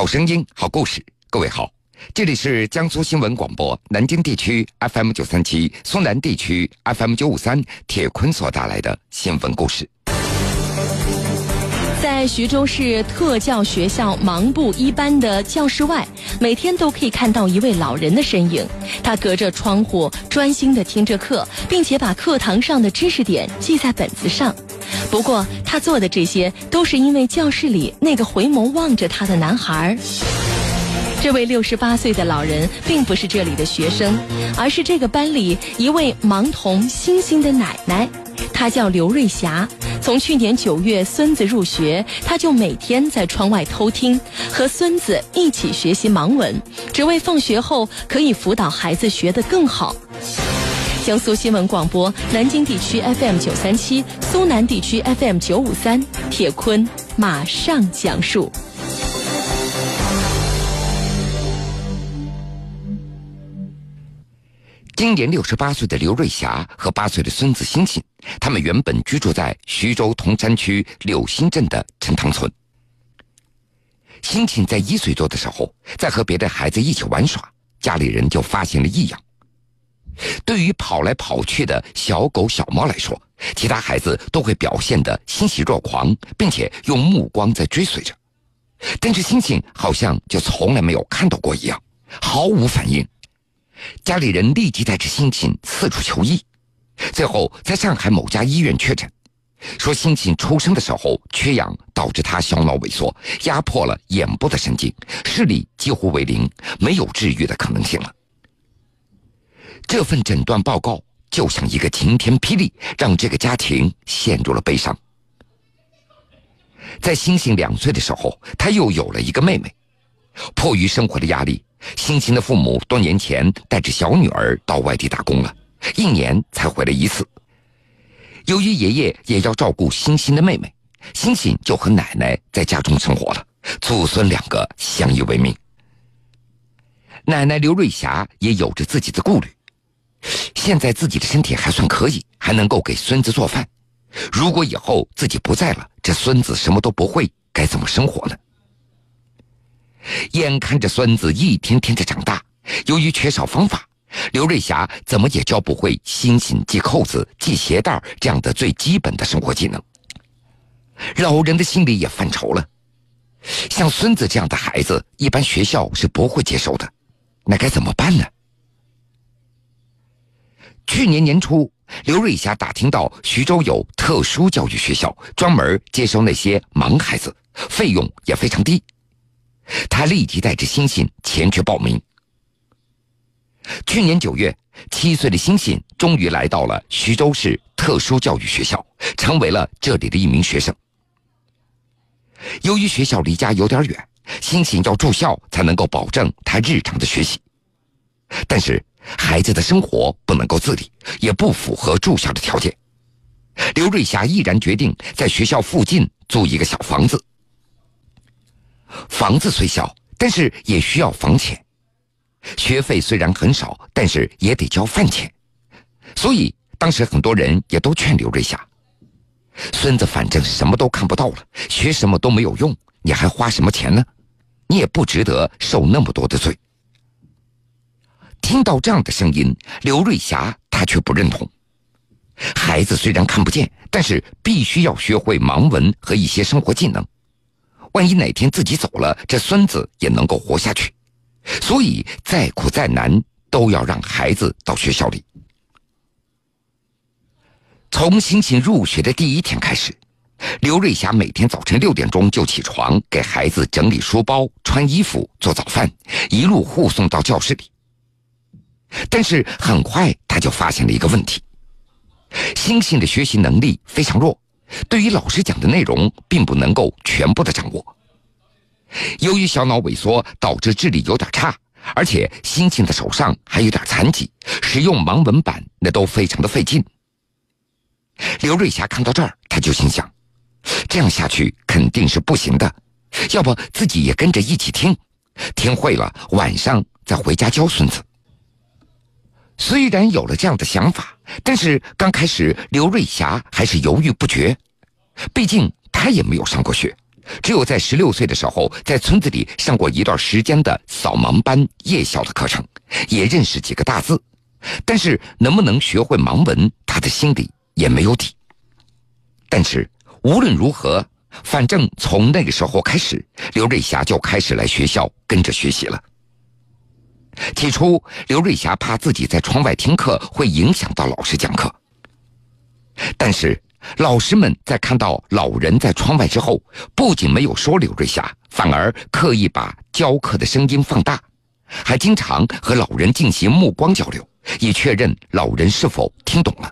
好声音，好故事。各位好，这里是江苏新闻广播南京地区 FM 九三七、苏南地区 FM 九五三，铁坤所带来的新闻故事。在徐州市特教学校盲部一班的教室外，每天都可以看到一位老人的身影。他隔着窗户专心的听着课，并且把课堂上的知识点记在本子上。不过，他做的这些都是因为教室里那个回眸望着他的男孩。这位六十八岁的老人并不是这里的学生，而是这个班里一位盲童星星的奶奶。她叫刘瑞霞。从去年九月孙子入学，她就每天在窗外偷听，和孙子一起学习盲文，只为放学后可以辅导孩子学得更好。江苏新闻广播南京地区 FM 九三七，苏南地区 FM 九五三，铁坤马上讲述。今年六十八岁的刘瑞霞和八岁的孙子星星，他们原本居住在徐州铜山区柳新镇的陈塘村。星星在一岁多的时候，在和别的孩子一起玩耍，家里人就发现了异样。对于跑来跑去的小狗小猫来说，其他孩子都会表现得欣喜若狂，并且用目光在追随着，但是星星好像就从来没有看到过一样，毫无反应。家里人立即带着星星四处求医，最后在上海某家医院确诊，说星星出生的时候缺氧，导致他小脑萎缩，压迫了眼部的神经，视力几乎为零，没有治愈的可能性了。这份诊断报告就像一个晴天霹雳，让这个家庭陷入了悲伤。在星星两岁的时候，他又有了一个妹妹，迫于生活的压力。星星的父母多年前带着小女儿到外地打工了，一年才回来一次。由于爷爷也要照顾星星的妹妹，星星就和奶奶在家中生活了，祖孙两个相依为命。奶奶刘瑞霞也有着自己的顾虑，现在自己的身体还算可以，还能够给孙子做饭。如果以后自己不在了，这孙子什么都不会，该怎么生活呢？眼看着孙子一天天的长大，由于缺少方法，刘瑞霞怎么也教不会星星系扣子、系鞋带这样的最基本的生活技能。老人的心里也犯愁了，像孙子这样的孩子，一般学校是不会接收的，那该怎么办呢？去年年初，刘瑞霞打听到徐州有特殊教育学校，专门接收那些盲孩子，费用也非常低。他立即带着星星前去报名。去年九月，七岁的星星终于来到了徐州市特殊教育学校，成为了这里的一名学生。由于学校离家有点远，星星要住校才能够保证他日常的学习。但是孩子的生活不能够自理，也不符合住校的条件。刘瑞霞毅然决定在学校附近租一个小房子。房子虽小，但是也需要房钱。学费虽然很少，但是也得交饭钱。所以当时很多人也都劝刘瑞霞：“孙子反正什么都看不到了，学什么都没有用，你还花什么钱呢？你也不值得受那么多的罪。”听到这样的声音，刘瑞霞她却不认同。孩子虽然看不见，但是必须要学会盲文和一些生活技能。万一哪天自己走了，这孙子也能够活下去。所以再苦再难，都要让孩子到学校里。从星星入学的第一天开始，刘瑞霞每天早晨六点钟就起床，给孩子整理书包、穿衣服、做早饭，一路护送到教室里。但是很快，他就发现了一个问题：星星的学习能力非常弱。对于老师讲的内容，并不能够全部的掌握。由于小脑萎缩导致智力有点差，而且星星的手上还有点残疾，使用盲文板那都非常的费劲。刘瑞霞看到这儿，他就心想：这样下去肯定是不行的，要不自己也跟着一起听，听会了晚上再回家教孙子。虽然有了这样的想法，但是刚开始刘瑞霞还是犹豫不决。毕竟她也没有上过学，只有在十六岁的时候，在村子里上过一段时间的扫盲班夜校的课程，也认识几个大字，但是能不能学会盲文，他的心里也没有底。但是无论如何，反正从那个时候开始，刘瑞霞就开始来学校跟着学习了。起初，刘瑞霞怕自己在窗外听课会影响到老师讲课，但是。老师们在看到老人在窗外之后，不仅没有说刘瑞霞，反而刻意把教课的声音放大，还经常和老人进行目光交流，以确认老人是否听懂了。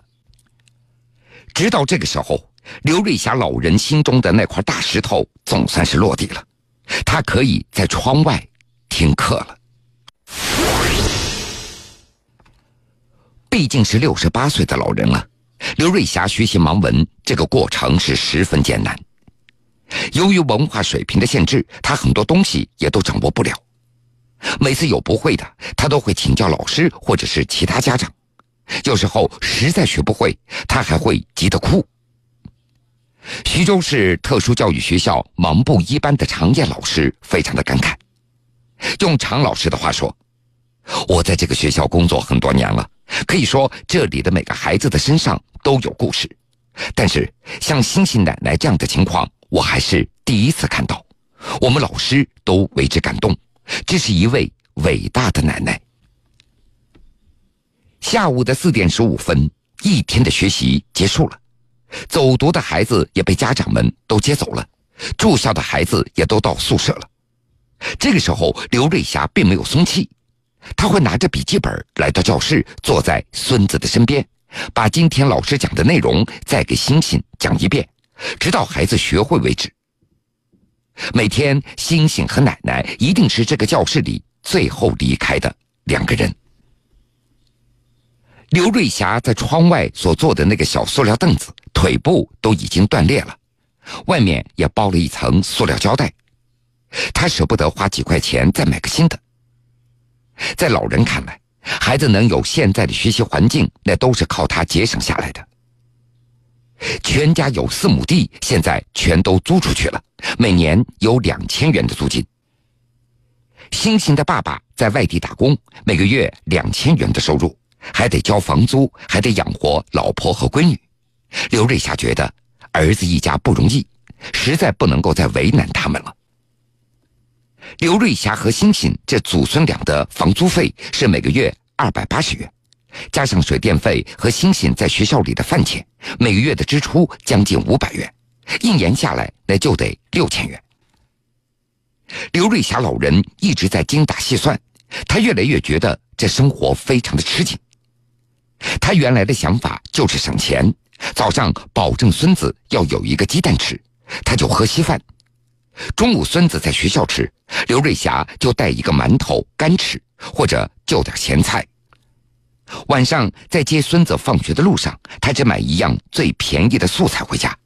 直到这个时候，刘瑞霞老人心中的那块大石头总算是落地了，他可以在窗外听课了。毕竟是六十八岁的老人了。刘瑞霞学习盲文这个过程是十分艰难，由于文化水平的限制，他很多东西也都掌握不了。每次有不会的，他都会请教老师或者是其他家长。有时候实在学不会，他还会急得哭。徐州市特殊教育学校盲部一班的常燕老师非常的感慨，用常老师的话说：“我在这个学校工作很多年了。”可以说，这里的每个孩子的身上都有故事，但是像星星奶奶这样的情况，我还是第一次看到。我们老师都为之感动，这是一位伟大的奶奶。下午的四点十五分，一天的学习结束了，走读的孩子也被家长们都接走了，住校的孩子也都到宿舍了。这个时候，刘瑞霞并没有松气。他会拿着笔记本来到教室，坐在孙子的身边，把今天老师讲的内容再给星星讲一遍，直到孩子学会为止。每天，星星和奶奶一定是这个教室里最后离开的两个人。刘瑞霞在窗外所坐的那个小塑料凳子，腿部都已经断裂了，外面也包了一层塑料胶带。他舍不得花几块钱再买个新的。在老人看来，孩子能有现在的学习环境，那都是靠他节省下来的。全家有四亩地，现在全都租出去了，每年有两千元的租金。星星的爸爸在外地打工，每个月两千元的收入，还得交房租，还得养活老婆和闺女。刘瑞霞觉得儿子一家不容易，实在不能够再为难他们了。刘瑞霞和星星这祖孙俩的房租费是每个月二百八十元，加上水电费和星星在学校里的饭钱，每个月的支出将近五百元，一年下来那就得六千元。刘瑞霞老人一直在精打细算，他越来越觉得这生活非常的吃紧。他原来的想法就是省钱，早上保证孙子要有一个鸡蛋吃，他就喝稀饭。中午孙子在学校吃，刘瑞霞就带一个馒头干吃，或者就点咸菜。晚上在接孙子放学的路上，他只买一样最便宜的素菜回家。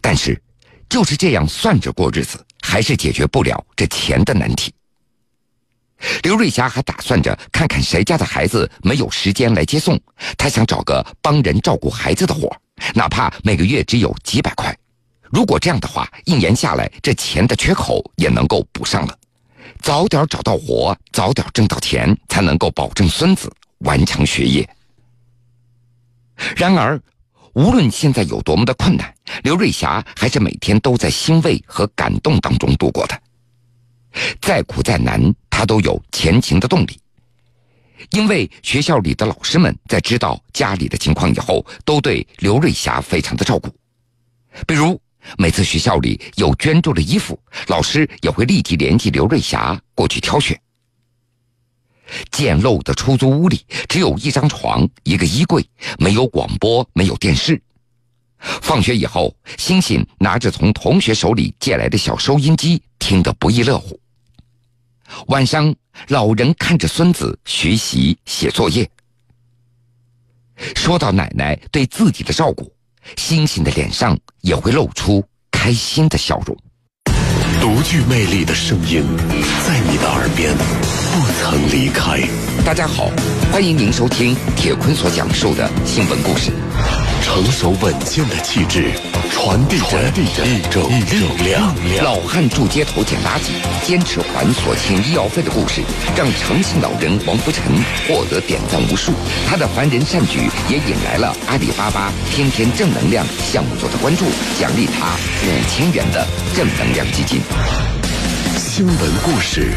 但是，就是这样算着过日子，还是解决不了这钱的难题。刘瑞霞还打算着看看谁家的孩子没有时间来接送，她想找个帮人照顾孩子的活，哪怕每个月只有几百块。如果这样的话，一年下来，这钱的缺口也能够补上了。早点找到活，早点挣到钱，才能够保证孙子完成学业。然而，无论现在有多么的困难，刘瑞霞还是每天都在欣慰和感动当中度过的。再苦再难，他都有前行的动力。因为学校里的老师们在知道家里的情况以后，都对刘瑞霞非常的照顾，比如。每次学校里有捐助的衣服，老师也会立即联系刘瑞霞过去挑选。简陋的出租屋里只有一张床、一个衣柜，没有广播，没有电视。放学以后，星星拿着从同学手里借来的小收音机，听得不亦乐乎。晚上，老人看着孙子学习写作业。说到奶奶对自己的照顾。星星的脸上也会露出开心的笑容。独具魅力的声音，在你的耳边不曾离开。大家好，欢迎您收听铁坤所讲述的新闻故事。成熟稳健的气质，传递着一种力量。老汉住街头捡垃圾，坚持还所欠医药费的故事，让诚信老人王福成获得点赞无数。他的凡人善举也引来了阿里巴巴天天正能量项目组的关注，奖励他五千元的正能量基金。新闻故事，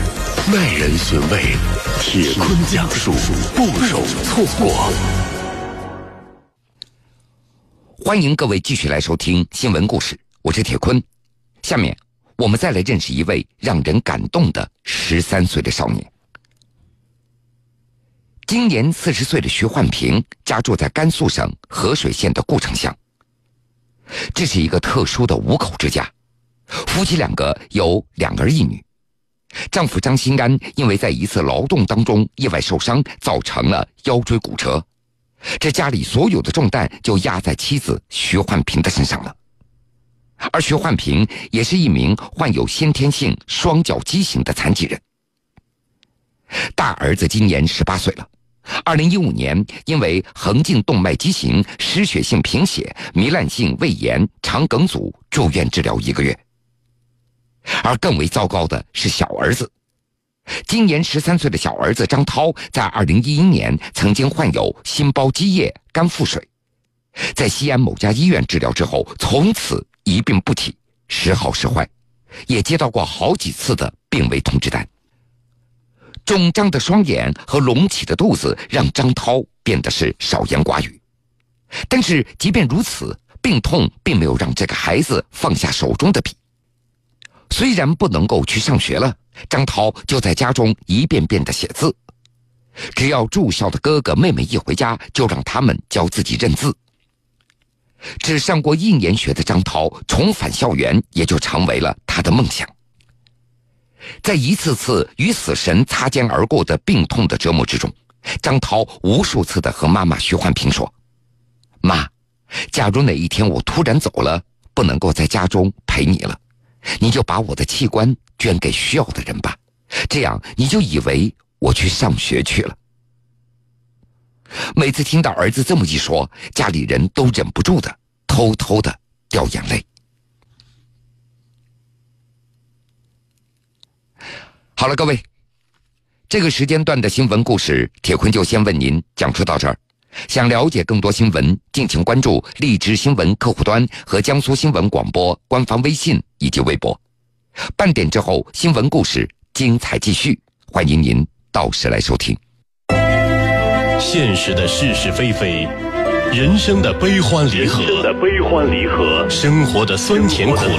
耐人寻味，铁坤讲述，不容错过。欢迎各位继续来收听新闻故事，我是铁坤。下面我们再来认识一位让人感动的十三岁的少年。今年四十岁的徐焕平家住在甘肃省合水县的固城乡。这是一个特殊的五口之家，夫妻两个有两儿一女。丈夫张新安因为在一次劳动当中意外受伤，造成了腰椎骨折。这家里所有的重担就压在妻子徐焕平的身上了，而徐焕平也是一名患有先天性双脚畸形的残疾人。大儿子今年十八岁了，二零一五年因为横颈动脉畸形、失血性贫血、糜烂性胃炎、肠梗阻住院治疗一个月。而更为糟糕的是小儿子。今年十三岁的小儿子张涛，在二零一一年曾经患有心包积液、肝腹水，在西安某家医院治疗之后，从此一病不起，时好时坏，也接到过好几次的病危通知单。肿胀的双眼和隆起的肚子让张涛变得是少言寡语，但是即便如此，病痛并没有让这个孩子放下手中的笔。虽然不能够去上学了，张涛就在家中一遍遍的写字。只要住校的哥哥妹妹一回家，就让他们教自己认字。只上过一年学的张涛，重返校园也就成为了他的梦想。在一次次与死神擦肩而过的病痛的折磨之中，张涛无数次的和妈妈徐焕平说：“妈，假如哪一天我突然走了，不能够在家中陪你了。”你就把我的器官捐给需要的人吧，这样你就以为我去上学去了。每次听到儿子这么一说，家里人都忍不住的偷偷的掉眼泪。好了，各位，这个时间段的新闻故事，铁坤就先为您讲述到这儿。想了解更多新闻，敬请关注荔枝新闻客户端和江苏新闻广播官方微信以及微博。半点之后，新闻故事精彩继续，欢迎您到时来收听。现实的是是非非，人生的悲欢离合，生活的酸甜苦辣。